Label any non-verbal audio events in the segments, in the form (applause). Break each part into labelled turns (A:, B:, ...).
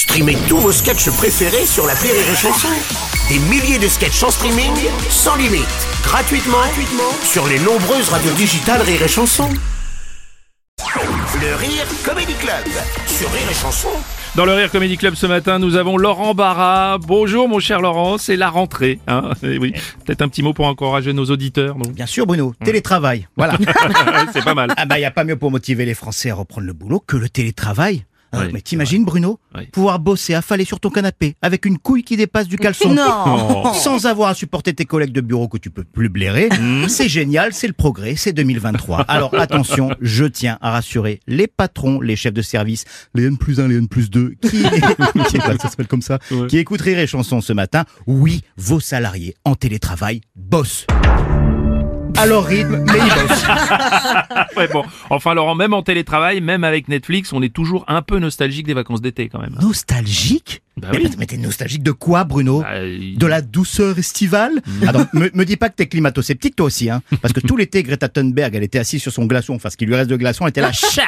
A: Streamez tous vos sketchs préférés sur la Rire et Chanson. Des milliers de sketchs en streaming, sans limite, gratuitement, gratuitement sur les nombreuses radios digitales Rire et Chanson. Le Rire Comedy Club sur Rire et Chanson.
B: Dans le Rire Comedy Club ce matin, nous avons Laurent Barra. Bonjour mon cher Laurent, c'est la rentrée. Hein Eh oui, peut-être un petit mot pour encourager nos auditeurs. donc.
C: Bien sûr, Bruno. Télétravail. Voilà. (laughs)
B: c'est pas mal.
C: ah bah, y a pas mieux pour motiver les Français à reprendre le boulot que le télétravail. Ah,
B: Oui,
C: mais t'imagines, Bruno
B: Oui.
C: Pouvoir bosser affalé sur ton canapé avec une couille qui dépasse du caleçon.
B: Non. (laughs)
C: Sans avoir à supporter tes collègues de bureau que tu peux plus blairer. C'est génial, c'est le progrès, c'est 2023. Alors attention, je tiens à rassurer les patrons, les chefs de service, les N plus 1, les N plus 2, (laughs) qui, qui ça s'appelle comme ça,
B: Ouais.
C: qui écoutent Rire et Chanson ce matin. Oui, vos salariés en télétravail bossent. À leur rythme, mais ils bossent. (laughs)
B: Ouais, bon. Enfin Laurent, même en télétravail, même avec Netflix, on est toujours un peu nostalgique des vacances d'été quand même.
C: Nostalgique?
B: Bah
C: mais,
B: oui.
C: mais t'es nostalgique de quoi, Bruno?
B: Bah, il-
C: De la douceur estivale?
B: Mm.
C: Attends, me, me dis pas que t'es climato-sceptique toi aussi, hein Parce que tout l'été, Greta Thunberg, elle était assise sur son glaçon, enfin ce qui lui reste de glaçon, elle était là, chat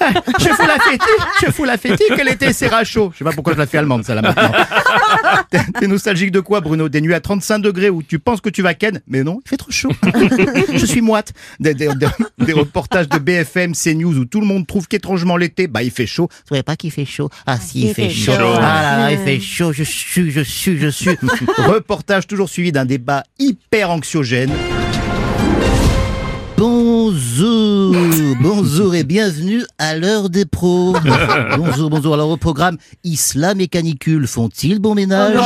C: Ah, Je fous la fétique, je fous la fétique, elle était serra chaud. Je sais pas pourquoi je la fais allemande, ça là maintenant. T'es- T'es nostalgique de quoi, Bruno? Des nuits à 35 degrés où tu penses que tu vas ken, mais non, il fait trop chaud. (laughs) je suis moite. Des, des- des- des reportages de BFM, CNews où tout le monde trouve qu'étrangement l'été, bah il fait chaud. Vous savez pas qu'il fait chaud? Ah si, il, fait, chaud.
B: chaud.
C: Ah là là, il fait chaud, je suis, je suis, je suis. (laughs) Reportage toujours suivi d'un débat hyper anxiogène. Bonjour, bonjour et bienvenue à l'heure des pros. (laughs) bonjour, bonjour. Alors au programme, Islam et canicule font-ils bon ménage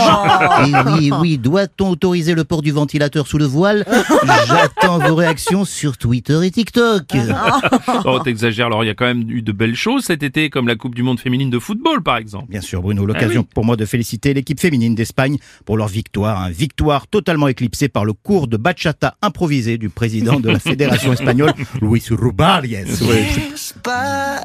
C: Et oui, oui, doit-on autoriser le port du ventilateur sous le voile (laughs) J'attends vos réactions sur Twitter et TikTok.
B: Oh, t'exagères. Alors, il y a quand même eu de belles choses cet été, comme la Coupe du Monde féminine de football, par exemple.
C: Bien sûr, Bruno, l'occasion
B: Ah oui.
C: pour moi de féliciter l'équipe féminine d'Espagne pour leur victoire. Une victoire totalement éclicée par le cours de bachata improvisé du président de la (laughs) Fédération espagnole, Luis Rubiales.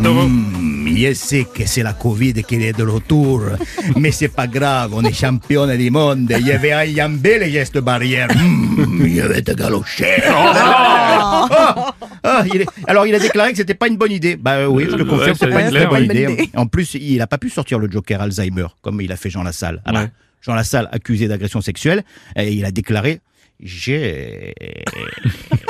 C: Mm, je sais que c'est la Covid qui est de retour, (laughs) mais c'est pas grave, on est championne du monde. Il y avait un yambé les gestes barrières. Mm, je vais te galocher. Ah, ah, il est- Alors il a déclaré que c'était pas une bonne idée. Bah euh, oui, je
B: Euh,
C: confirme,
B: ouais,
C: c'est pas une très bonne idée. En plus, il a pas pu sortir le Joker Alzheimer comme il a fait Jean Lassalle. Ah bah,
B: Ouais.
C: Jean Lassalle accusé d'agression sexuelle et il a déclaré je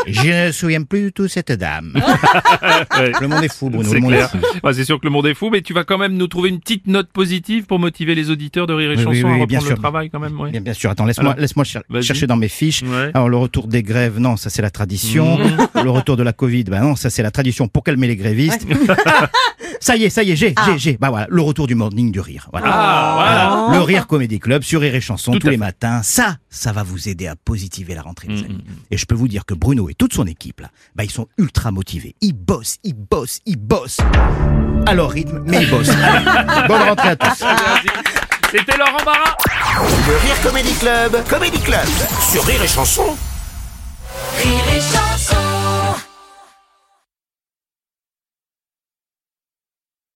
C: je ne me souviens plus de tout cette dame.
B: Ouais. (laughs)
C: Le monde est fou, Bruno.
B: C'est
C: Le
B: clair. Ouais, c'est sûr que le monde est fou, mais tu vas quand même nous trouver une petite note positive pour motiver les auditeurs de Rire et
C: Oui,
B: Chanson
C: oui, oui,
B: à
C: bien
B: reprendre le
C: sûr.
B: travail quand même.
C: Bien, bien sûr. Attends, laisse-moi
B: Alors,
C: laisse-moi cher- chercher dans mes fiches.
B: Ouais.
C: Alors le retour des grèves, non, ça c'est la tradition. Le retour de la Covid, bah non, ça c'est la tradition pour calmer les grévistes. Ah, (laughs) ça y est, ça y est, j'ai, j'ai, j'ai. Bah voilà, le retour du morning du rire. Voilà.
B: Ah,
C: Voilà. Le rire comédie club sur Rire et Chanson
B: Tout
C: tous les
B: fait.
C: matins. Ça, ça va vous aider à positiver la rentrée, les
B: Mm,
C: amis. Et je peux vous dire que Bruno et toute son équipe, là, bah ils sont ultra motivés. Ils bossent, ils bossent, ils bossent. À leur rythme, mais ils bossent. Allez, (laughs) bonne rentrée à tous.
B: C'était Laurent Barra.
A: Le Rire Comedy Club, Comedy Club sur Rire et Chanson.